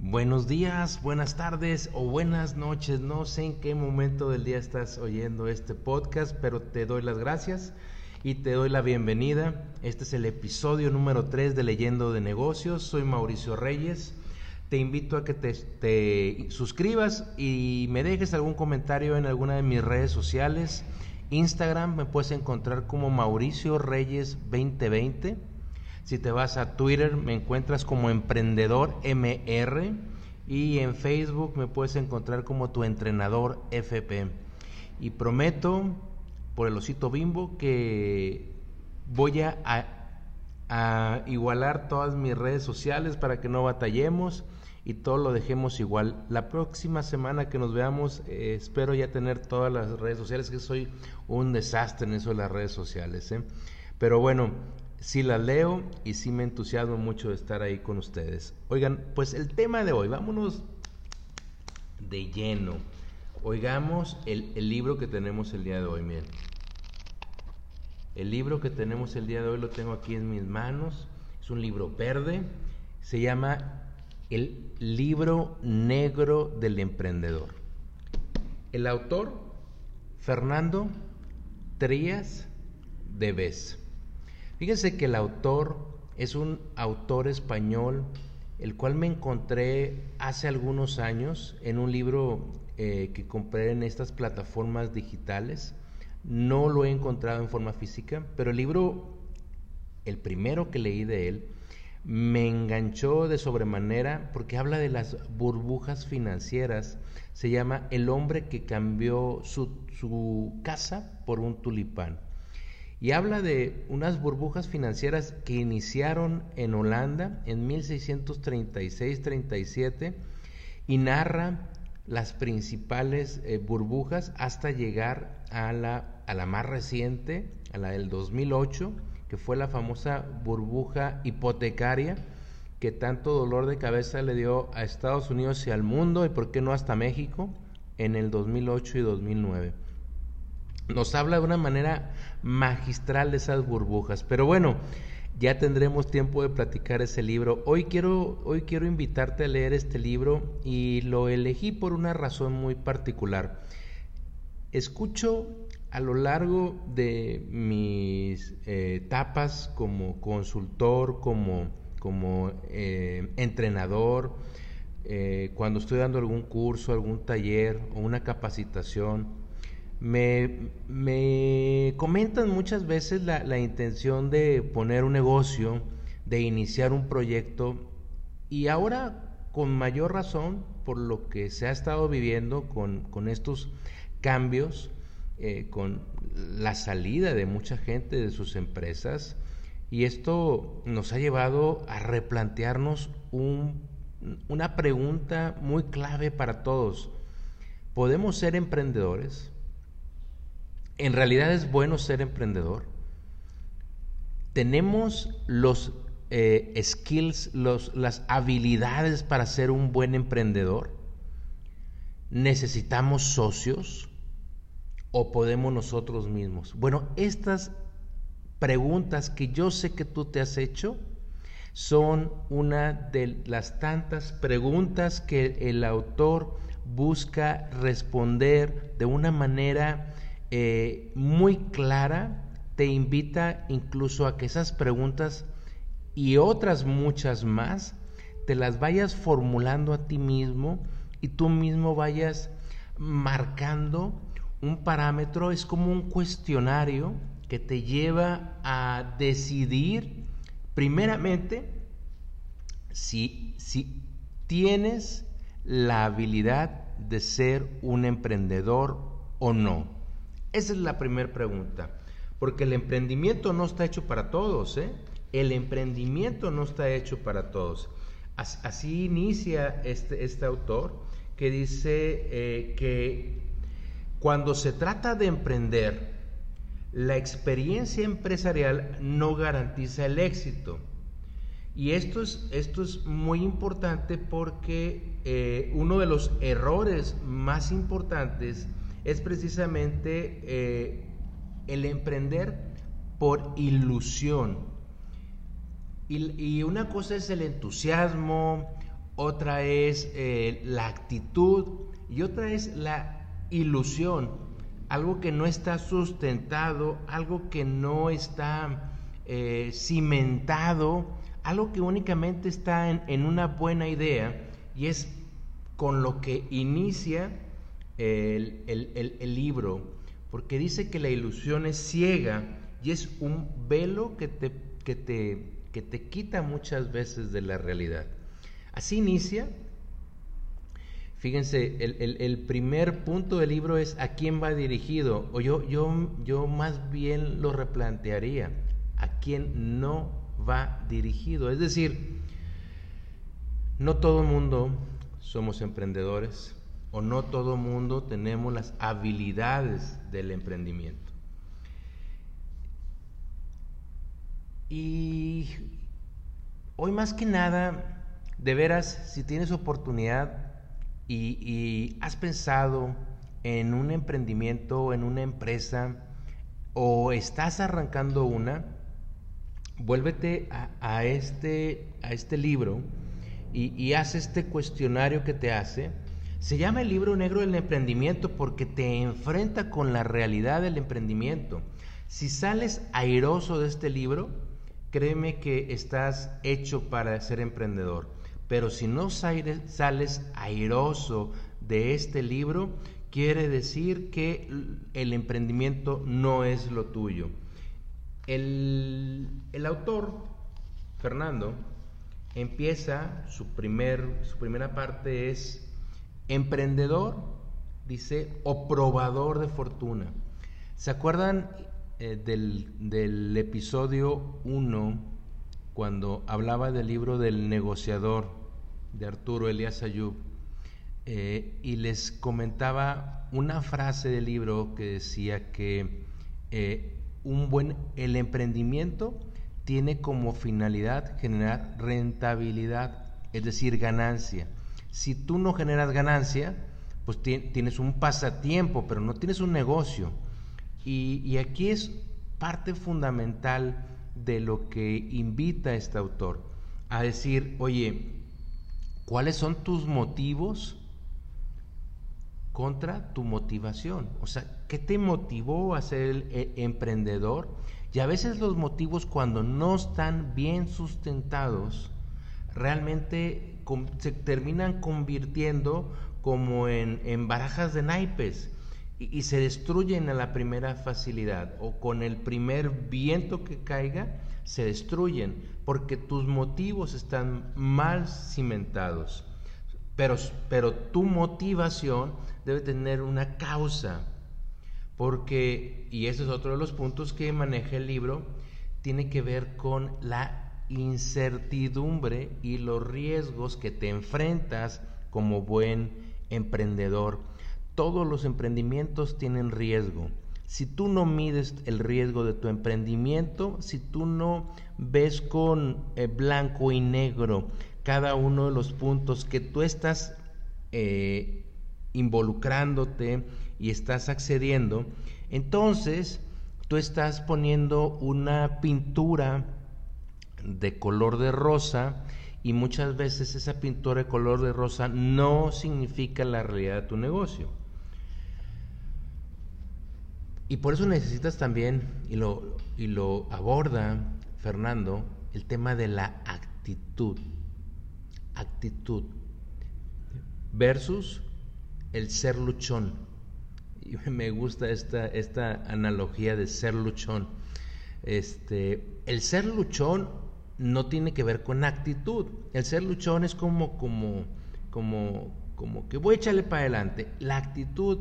Buenos días, buenas tardes o buenas noches. No sé en qué momento del día estás oyendo este podcast, pero te doy las gracias y te doy la bienvenida. Este es el episodio número 3 de Leyendo de Negocios. Soy Mauricio Reyes. Te invito a que te, te suscribas y me dejes algún comentario en alguna de mis redes sociales. Instagram me puedes encontrar como Mauricio Reyes 2020. Si te vas a Twitter me encuentras como Emprendedor MR y en Facebook me puedes encontrar como tu entrenador FP. Y prometo por el osito bimbo que voy a, igualar todas mis redes sociales para que no batallemos y todo lo dejemos igual. La próxima semana que nos veamos, eh, espero ya tener todas las redes sociales, que soy un desastre en eso de las redes sociales. ¿eh? Pero bueno, sí las leo y sí me entusiasmo mucho de estar ahí con ustedes. Oigan, pues el tema de hoy, vámonos de lleno. Oigamos el, el libro que tenemos el día de hoy, miren. El libro que tenemos el día de hoy lo tengo aquí en mis manos. Es un libro verde. Se llama el libro negro del emprendedor. El autor, Fernando Trías de Bes. Fíjense que el autor es un autor español, el cual me encontré hace algunos años en un libro eh, que compré en estas plataformas digitales. No lo he encontrado en forma física, pero el libro, el primero que leí de él, me enganchó de sobremanera porque habla de las burbujas financieras. Se llama El hombre que cambió su, su, casa por un tulipán. Y habla de unas burbujas financieras que iniciaron en Holanda en 1636-37 y narra las principales eh, burbujas hasta llegar a la, a la más reciente, a la del 2008 que fue la famosa burbuja hipotecaria que tanto dolor de cabeza le dio a Estados Unidos y al mundo y por qué no hasta México en el 2008 y 2009. Nos habla de una manera magistral de esas burbujas, pero bueno, ya tendremos tiempo de platicar ese libro. Hoy quiero, hoy quiero invitarte a leer este libro y lo elegí por una razón muy particular. Escucho a lo largo de mis eh, etapas como consultor, como, como eh, entrenador, eh, cuando estoy dando algún curso, algún taller o una capacitación, me, me comentan muchas veces la, la, intención de poner un negocio, de iniciar un proyecto y ahora con mayor razón por lo que se ha estado viviendo con, con estos cambios, eh, con la salida de mucha gente de sus empresas y esto nos ha llevado a replantearnos un, una pregunta muy clave para todos. ¿Podemos ser emprendedores? ¿En realidad es bueno ser emprendedor? ¿Tenemos los eh, skills, las habilidades para ser un buen emprendedor? ¿Necesitamos socios? o podemos nosotros mismos? Bueno, estas preguntas que yo sé que tú te has hecho son una de las tantas preguntas que el autor busca responder de una manera eh, muy clara. Te invita incluso a que esas preguntas y otras muchas más te las vayas formulando a ti mismo y tú mismo vayas marcando un parámetro es como un cuestionario que te lleva a decidir primeramente si, si tienes la habilidad de ser un emprendedor o no. Esa es la primera pregunta. Porque el emprendimiento no está hecho para todos, ¿eh? El emprendimiento no está hecho para todos. Así inicia este, este autor que dice eh, que cuando se trata de emprender, la experiencia empresarial no garantiza el éxito. Y esto es, esto es muy importante porque eh, uno de los errores más importantes es precisamente eh, el emprender por ilusión. Y, una cosa es el entusiasmo, otra es eh, la actitud y otra es la ilusión, algo que no está sustentado, algo que no está eh, cimentado, algo que únicamente está en, una buena idea y es con lo que inicia el, el libro, porque dice que la ilusión es ciega y es un velo que te, que te, que te quita muchas veces de la realidad. Así inicia. Fíjense, el, primer punto del libro es a quién va dirigido, o yo, yo, yo más bien lo replantearía, a quién no va dirigido. Es decir, no todo el mundo somos emprendedores o no todo mundo tenemos las habilidades del emprendimiento. Y hoy más que nada de veras, si tienes oportunidad y, has pensado en un emprendimiento, en una empresa, o estás arrancando una, vuélvete a, este, a este libro y, haz este cuestionario que te hace. Se llama el libro negro del emprendimiento porque te enfrenta con la realidad del emprendimiento. Si sales airoso de este libro, créeme que estás hecho para ser emprendedor. Pero si no sales airoso de este libro, quiere decir que el emprendimiento no es lo tuyo. El, autor, Fernando, empieza, su, primer, su primera parte es emprendedor, dice, o probador de fortuna. ¿Se acuerdan eh, del, del episodio 1 cuando hablaba del libro del negociador? de Arturo Elías Ayub eh, y les comentaba una frase del libro que decía que eh, un buen el emprendimiento tiene como finalidad generar rentabilidad, es decir, ganancia. Si tú no generas ganancia, pues tienes un pasatiempo, pero no tienes un negocio. Y, y aquí es parte fundamental de lo que invita este autor a decir, oye, ¿Cuáles son tus motivos contra tu motivación? O sea, ¿qué te motivó a ser eh, emprendedor? Y a veces los motivos cuando no están bien sustentados, realmente se terminan convirtiendo como en, barajas de naipes y, y, se destruyen a la primera facilidad o con el primer viento que caiga se destruyen porque tus motivos están mal cimentados. Pero, pero tu motivación debe tener una causa, porque, y ese es otro de los puntos que maneja el libro, tiene que ver con la incertidumbre y los riesgos que te enfrentas como buen emprendedor. Todos los emprendimientos tienen riesgo si tú no mides el riesgo de tu emprendimiento, si tú no ves con eh, blanco y negro cada uno de los puntos que tú estás eh, involucrándote y estás accediendo, entonces tú estás poniendo una pintura de color de rosa y muchas veces esa pintura de color de rosa no significa la realidad de tu negocio. Y por eso necesitas también, y lo, y lo aborda Fernando, el tema de la actitud. Actitud. Versus el ser luchón. Y me gusta esta, esta analogía de ser luchón. Este, el ser luchón no tiene que ver con actitud. El ser luchón es como, como, como, como que voy a echarle para adelante. La actitud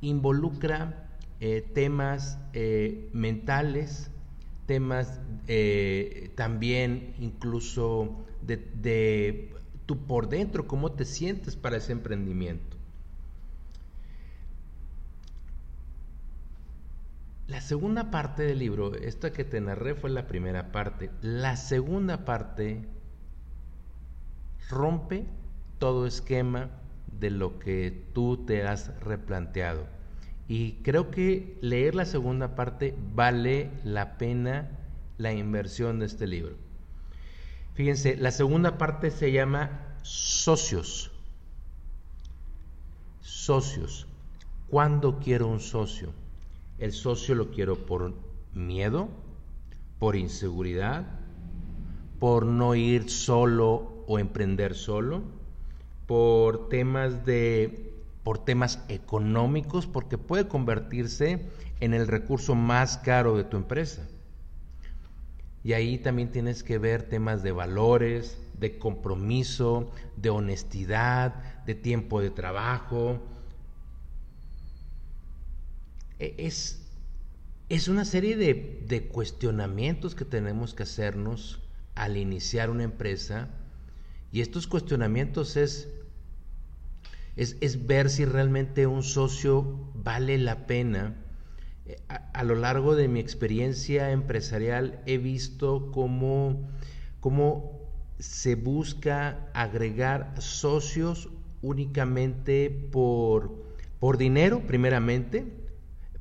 involucra eh, temas eh, mentales, temas eh, también incluso de, de tú por dentro, cómo te sientes para ese emprendimiento. La segunda parte del libro, esta que te narré fue la primera parte. La segunda parte rompe todo esquema de lo que tú te has replanteado. Y creo que leer la segunda parte vale la pena la inversión de este libro. Fíjense, la segunda parte se llama socios. Socios. ¿Cuándo quiero un socio? El socio lo quiero por miedo, por inseguridad, por no ir solo o emprender solo, por temas de por temas económicos, porque puede convertirse en el recurso más caro de tu empresa. Y ahí también tienes que ver temas de valores, de compromiso, de honestidad, de tiempo de trabajo. E, es, es una serie de, de cuestionamientos que tenemos que hacernos al iniciar una empresa. Y estos cuestionamientos es es, ver si realmente un socio vale la pena. Eh, a, lo largo de mi experiencia empresarial he visto cómo, cómo se busca agregar socios únicamente por, por dinero, primeramente,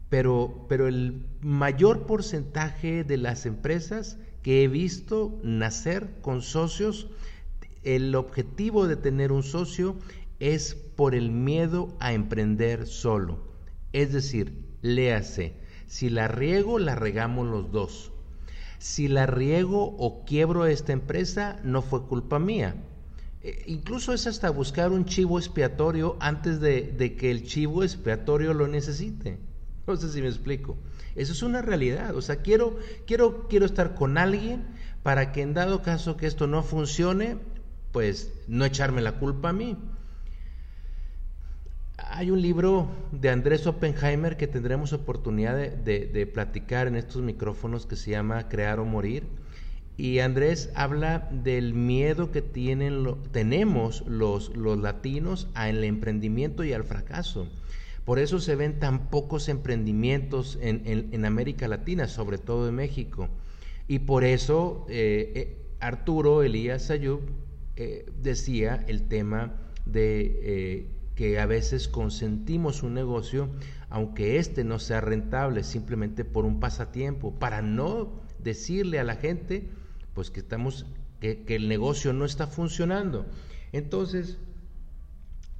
pero, pero el mayor porcentaje de las empresas que he visto nacer con socios, el objetivo de tener un socio es por el miedo a emprender solo. Es decir, léase, si la riego, la regamos los dos. Si la riego o quiebro esta empresa, no fue culpa mía. E, incluso es hasta buscar un chivo expiatorio antes de, que el chivo expiatorio lo necesite. No sé si me explico. Eso es una realidad. O sea, quiero, quiero, quiero estar con alguien para que en dado caso que esto no funcione, pues no echarme la culpa a mí. Hay un libro de Andrés Oppenheimer que tendremos oportunidad de, platicar en estos micrófonos que se llama Crear o Morir. Y Andrés habla del miedo que tienen tenemos los, los latinos al emprendimiento y al fracaso. Por eso se ven tan pocos emprendimientos en, América Latina, sobre todo en México. Y por eso eh, eh, Arturo Elías Ayub eh, decía el tema de que a veces consentimos un negocio aunque éste no sea rentable simplemente por un pasatiempo, para no decirle a la gente pues que estamos que, el negocio no está funcionando. Entonces,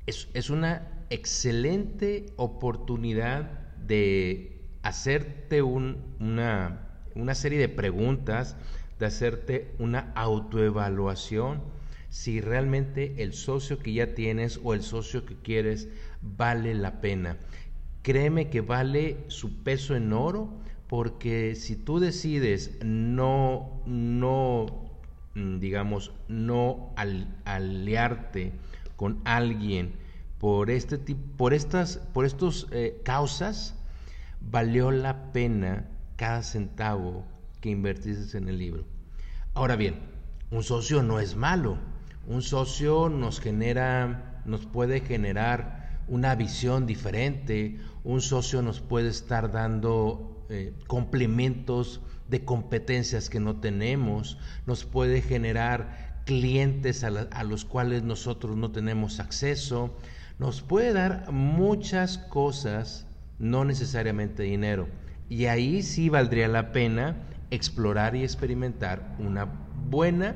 es, es una excelente oportunidad de hacerte un, una, una serie de preguntas, de hacerte una autoevaluación si realmente el socio que ya tienes o el socio que quieres vale la pena. Créeme que vale su peso en oro porque si tú decides no, no, mm, digamos, no aliarte con alguien por este por estas, por estos eh, causas, valió la pena cada centavo que invertiste en el libro. Ahora bien, un socio no es malo. Un socio nos genera, nos puede generar una visión diferente, un socio nos puede estar dando eh, complementos de competencias que no tenemos, nos puede generar clientes a los cuales nosotros no tenemos acceso, nos puede dar muchas cosas, no necesariamente dinero. Y ahí sí valdría la pena explorar y experimentar una buena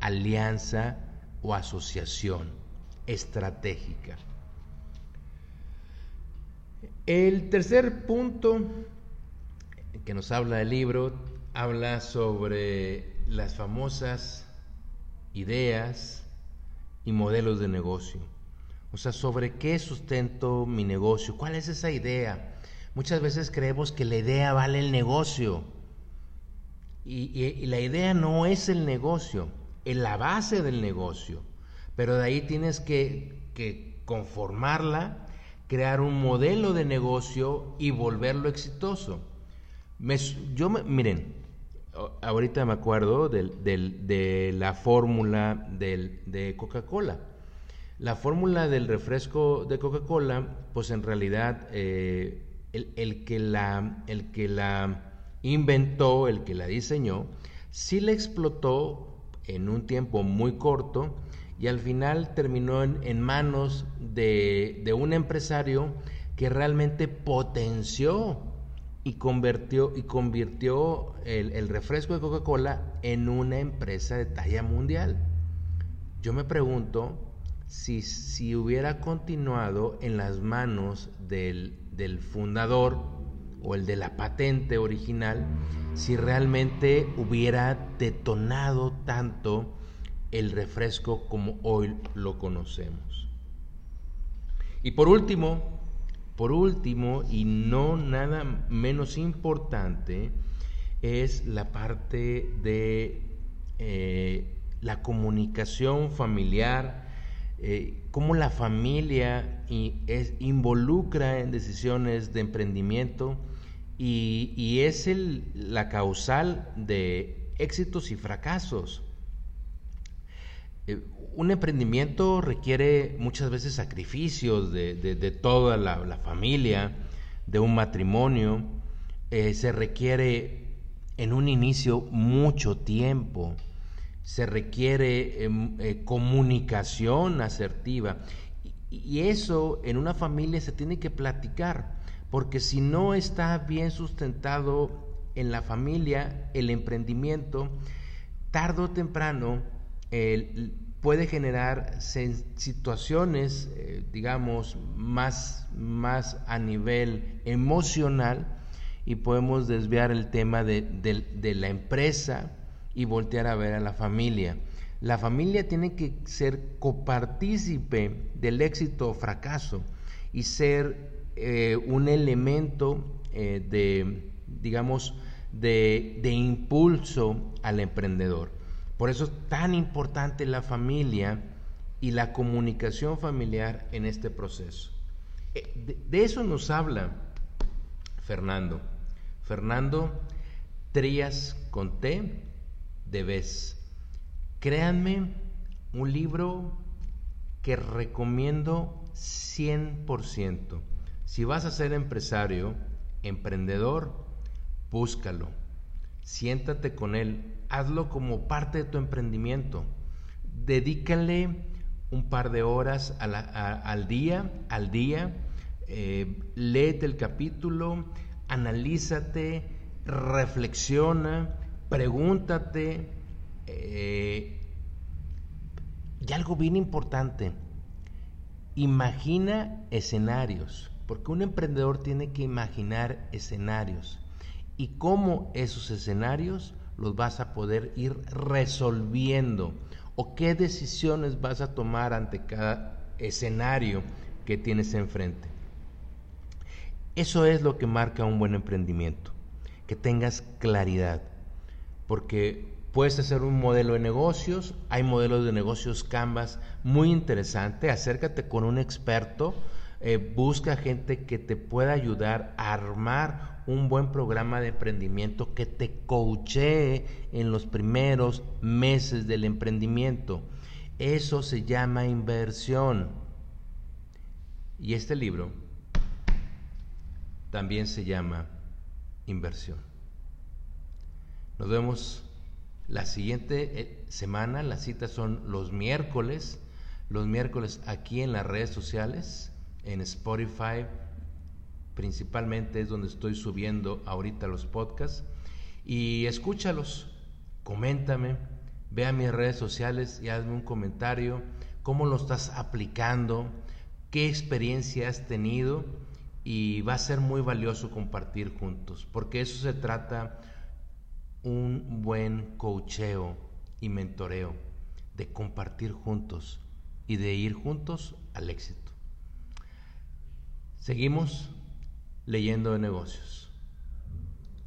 alianza o asociación estratégica. El tercer punto que nos habla el libro habla sobre las famosas ideas y modelos de negocio. O sea, sobre qué sustento mi negocio, cuál es esa idea. Muchas veces creemos que la idea vale el negocio. Y, la idea no es el negocio en la base del negocio, pero de ahí tienes que, conformarla, crear un modelo de negocio y volverlo exitoso. yo miren, ahorita me acuerdo de la fórmula de Coca-Cola. La fórmula del refresco de Coca-Cola, pues en realidad eh, el, el, que la, el que la inventó, el que la diseñó, sí la explotó en un tiempo muy corto y al final terminó en, manos de, un empresario que realmente potenció y convirtió, y convirtió el, refresco de Coca-Cola en una empresa de talla mundial. yo me pregunto si, si hubiera continuado en las manos del, del fundador o el de la patente original, si realmente hubiera detonado tanto el refresco como hoy lo conocemos. Y por último, por último, y no nada menos importante, es la parte de eh, la comunicación familiar, eh, cómo la familia es, involucra en decisiones de emprendimiento y, es el, la causal de éxitos y fracasos. Eh, un emprendimiento requiere muchas veces sacrificios de, toda la, familia, de un matrimonio. Eh, se requiere en un inicio mucho tiempo. Se requiere em, eh, comunicación asertiva. y eso en una familia se tiene que platicar, porque si no está bien sustentado en la familia el emprendimiento, tarde o temprano puede generar situaciones, eh, digamos, más, más a nivel emocional y podemos desviar el tema de, de, la empresa y voltear a ver a la familia. La familia tiene que ser copartícipe del éxito o fracaso y ser eh, un elemento eh, de, digamos, de, de impulso al emprendedor. Por eso es tan importante la familia y la comunicación familiar en este proceso. Eh, de, eso nos habla Fernando. Fernando Trías con T de vez. Créanme, un libro que recomiendo 100%. Si vas a ser empresario, emprendedor, búscalo. Siéntate con él, hazlo como parte de tu emprendimiento. Dedícale un par de horas al día, al día, eh, léete el capítulo, analízate, reflexiona, pregúntate. Eh, y algo bien importante, imagina escenarios, porque un emprendedor tiene que imaginar escenarios y cómo esos escenarios los vas a poder ir resolviendo o qué decisiones vas a tomar ante cada escenario que tienes enfrente. Eso es lo que marca un buen emprendimiento, que tengas claridad, porque puedes hacer un modelo de negocios, hay modelos de negocios Canvas muy interesante, acércate con un experto, eh, busca gente que te pueda ayudar a armar un buen programa de emprendimiento que te coachee en los primeros meses del emprendimiento. Eso se llama inversión. Y este libro también se llama inversión. Nos vemos la siguiente eh, semana. Las citas son los miércoles. Los miércoles aquí en las redes sociales, en Spotify, principalmente es donde estoy subiendo ahorita los podcasts. Y escúchalos, coméntame, ve a mis redes sociales y hazme un comentario, cómo lo estás aplicando, qué experiencia has tenido y va a ser muy valioso compartir juntos, porque eso se trata un buen coacheo y mentoreo, de compartir juntos y de ir juntos al éxito. Seguimos leyendo de negocios.